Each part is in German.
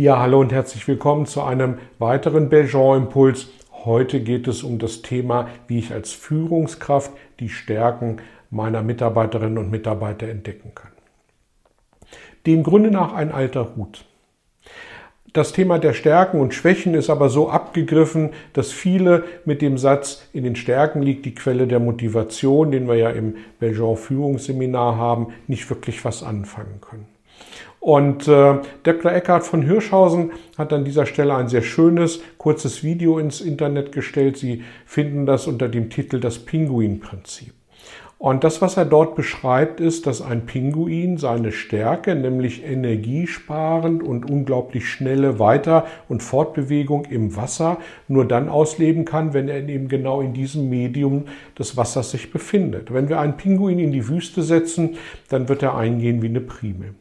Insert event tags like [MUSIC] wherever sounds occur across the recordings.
Ja, hallo und herzlich willkommen zu einem weiteren Belgian-Impuls. Heute geht es um das Thema, wie ich als Führungskraft die Stärken meiner Mitarbeiterinnen und Mitarbeiter entdecken kann. Dem Grunde nach ein alter Hut. Das Thema der Stärken und Schwächen ist aber so abgegriffen, dass viele mit dem Satz, in den Stärken liegt die Quelle der Motivation, den wir ja im Belgian Führungsseminar haben, nicht wirklich was anfangen können. Und äh, Dr. Eckhard von Hirschhausen hat an dieser Stelle ein sehr schönes, kurzes Video ins Internet gestellt. Sie finden das unter dem Titel Das Pinguin-Prinzip. Und das, was er dort beschreibt, ist, dass ein Pinguin seine Stärke, nämlich energiesparend und unglaublich schnelle Weiter- und Fortbewegung im Wasser, nur dann ausleben kann, wenn er eben genau in diesem Medium des Wassers sich befindet. Wenn wir einen Pinguin in die Wüste setzen, dann wird er eingehen wie eine Primel.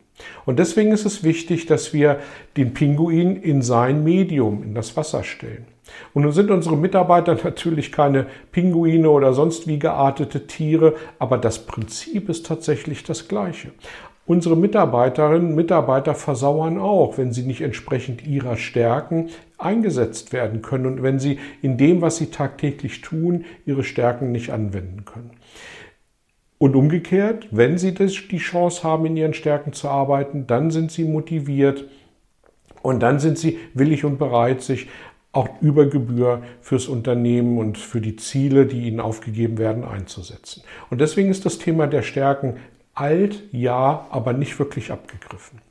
Und deswegen ist es wichtig, dass wir den Pinguin in sein Medium, in das Wasser stellen. Und nun sind unsere Mitarbeiter [LAUGHS] natürlich keine Pinguine oder sonst wie geartete Tiere, aber das Prinzip ist tatsächlich das gleiche. Unsere Mitarbeiterinnen und Mitarbeiter versauern auch, wenn sie nicht entsprechend ihrer Stärken eingesetzt werden können und wenn sie in dem, was sie tagtäglich tun, ihre Stärken nicht anwenden können. Und umgekehrt, wenn Sie das, die Chance haben, in Ihren Stärken zu arbeiten, dann sind Sie motiviert und dann sind Sie willig und bereit, sich auch über Gebühr fürs Unternehmen und für die Ziele, die Ihnen aufgegeben werden, einzusetzen. Und deswegen ist das Thema der Stärken alt, ja, aber nicht wirklich abgegriffen.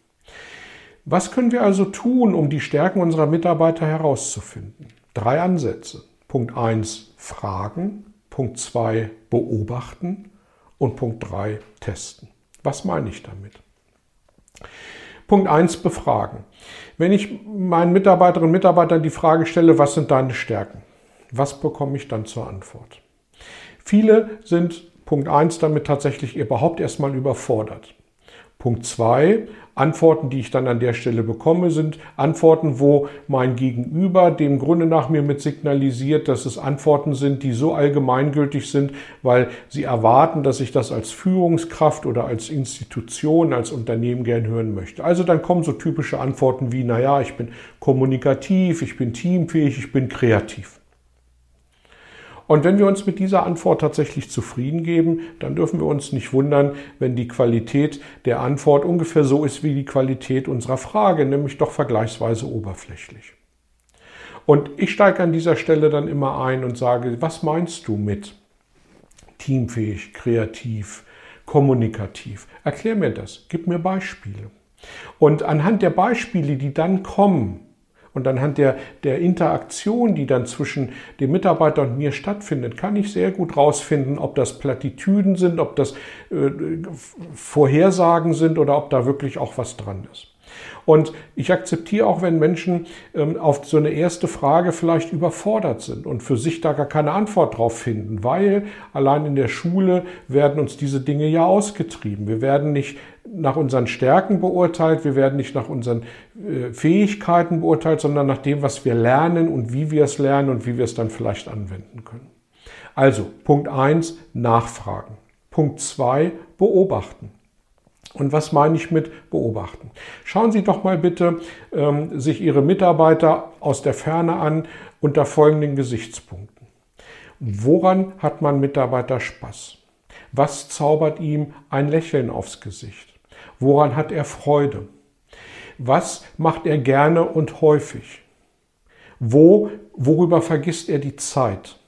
Was können wir also tun, um die Stärken unserer Mitarbeiter herauszufinden? Drei Ansätze. Punkt 1 Fragen, Punkt 2 Beobachten und Punkt 3 testen. Was meine ich damit? Punkt 1 befragen. Wenn ich meinen Mitarbeiterinnen und Mitarbeitern die Frage stelle, was sind deine Stärken? Was bekomme ich dann zur Antwort? Viele sind Punkt 1 damit tatsächlich überhaupt erstmal überfordert. Punkt 2, Antworten, die ich dann an der Stelle bekomme, sind Antworten, wo mein Gegenüber dem Grunde nach mir mit signalisiert, dass es Antworten sind, die so allgemeingültig sind, weil sie erwarten, dass ich das als Führungskraft oder als Institution, als Unternehmen gern hören möchte. Also dann kommen so typische Antworten wie, naja, ich bin kommunikativ, ich bin teamfähig, ich bin kreativ. Und wenn wir uns mit dieser Antwort tatsächlich zufrieden geben, dann dürfen wir uns nicht wundern, wenn die Qualität der Antwort ungefähr so ist wie die Qualität unserer Frage, nämlich doch vergleichsweise oberflächlich. Und ich steige an dieser Stelle dann immer ein und sage, was meinst du mit teamfähig, kreativ, kommunikativ? Erklär mir das, gib mir Beispiele. Und anhand der Beispiele, die dann kommen, und anhand der, der Interaktion, die dann zwischen dem Mitarbeiter und mir stattfindet, kann ich sehr gut rausfinden, ob das Plattitüden sind, ob das äh, Vorhersagen sind oder ob da wirklich auch was dran ist. Und ich akzeptiere auch, wenn Menschen ähm, auf so eine erste Frage vielleicht überfordert sind und für sich da gar keine Antwort drauf finden, weil allein in der Schule werden uns diese Dinge ja ausgetrieben. Wir werden nicht nach unseren Stärken beurteilt, wir werden nicht nach unseren äh, Fähigkeiten beurteilt, sondern nach dem, was wir lernen und wie wir es lernen und wie wir es dann vielleicht anwenden können. Also Punkt eins Nachfragen. Punkt zwei Beobachten. Und was meine ich mit beobachten? Schauen Sie doch mal bitte ähm, sich Ihre Mitarbeiter aus der Ferne an unter folgenden Gesichtspunkten. Woran hat mein Mitarbeiter Spaß? Was zaubert ihm ein Lächeln aufs Gesicht? Woran hat er Freude? Was macht er gerne und häufig? Wo, worüber vergisst er die Zeit?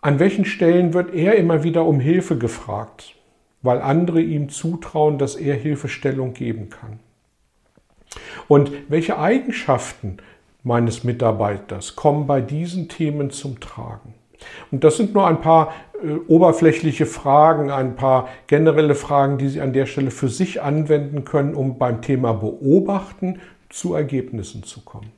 An welchen Stellen wird er immer wieder um Hilfe gefragt? weil andere ihm zutrauen, dass er Hilfestellung geben kann. Und welche Eigenschaften meines Mitarbeiters kommen bei diesen Themen zum Tragen? Und das sind nur ein paar äh, oberflächliche Fragen, ein paar generelle Fragen, die Sie an der Stelle für sich anwenden können, um beim Thema Beobachten zu Ergebnissen zu kommen.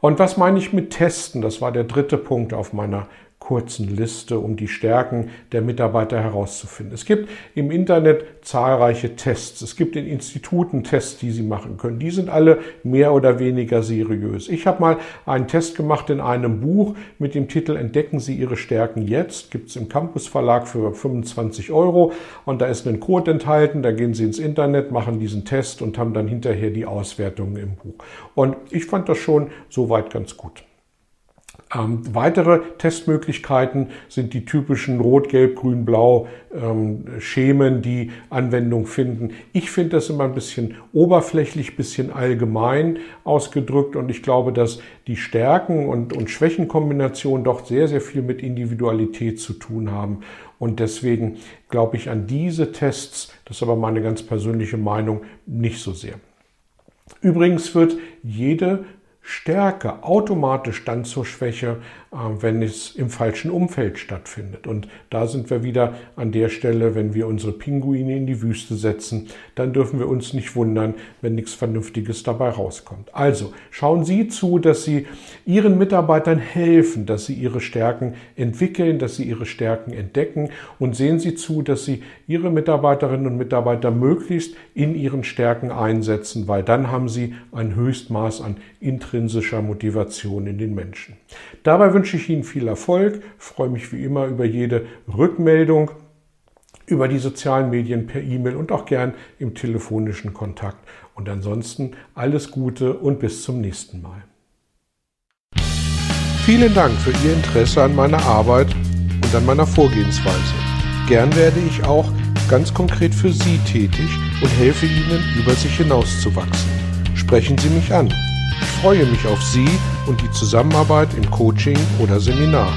Und was meine ich mit Testen? Das war der dritte Punkt auf meiner kurzen Liste, um die Stärken der Mitarbeiter herauszufinden. Es gibt im Internet zahlreiche Tests. Es gibt in Instituten Tests, die Sie machen können. Die sind alle mehr oder weniger seriös. Ich habe mal einen Test gemacht in einem Buch mit dem Titel Entdecken Sie Ihre Stärken jetzt. Gibt es im Campus Verlag für 25 Euro und da ist ein Code enthalten. Da gehen Sie ins Internet, machen diesen Test und haben dann hinterher die Auswertungen im Buch. Und ich fand das schon soweit ganz gut. Ähm, weitere Testmöglichkeiten sind die typischen Rot, Gelb, Grün, Blau ähm, Schemen, die Anwendung finden. Ich finde das immer ein bisschen oberflächlich, bisschen allgemein ausgedrückt und ich glaube, dass die Stärken und, und Schwächenkombinationen doch sehr, sehr viel mit Individualität zu tun haben. Und deswegen glaube ich an diese Tests, das ist aber meine ganz persönliche Meinung, nicht so sehr. Übrigens wird jede Stärke automatisch dann zur Schwäche, wenn es im falschen Umfeld stattfindet. Und da sind wir wieder an der Stelle, wenn wir unsere Pinguine in die Wüste setzen, dann dürfen wir uns nicht wundern, wenn nichts Vernünftiges dabei rauskommt. Also schauen Sie zu, dass Sie Ihren Mitarbeitern helfen, dass sie ihre Stärken entwickeln, dass sie ihre Stärken entdecken und sehen Sie zu, dass Sie Ihre Mitarbeiterinnen und Mitarbeiter möglichst in ihren Stärken einsetzen, weil dann haben Sie ein Höchstmaß an intrinsischer Motivation in den Menschen. Dabei wünsche ich Ihnen viel Erfolg, freue mich wie immer über jede Rückmeldung über die sozialen Medien per E-Mail und auch gern im telefonischen Kontakt. Und ansonsten alles Gute und bis zum nächsten Mal. Vielen Dank für Ihr Interesse an meiner Arbeit und an meiner Vorgehensweise. Gern werde ich auch ganz konkret für Sie tätig und helfe Ihnen, über sich hinauszuwachsen. Sprechen Sie mich an. Ich freue mich auf Sie und die Zusammenarbeit im Coaching oder Seminar.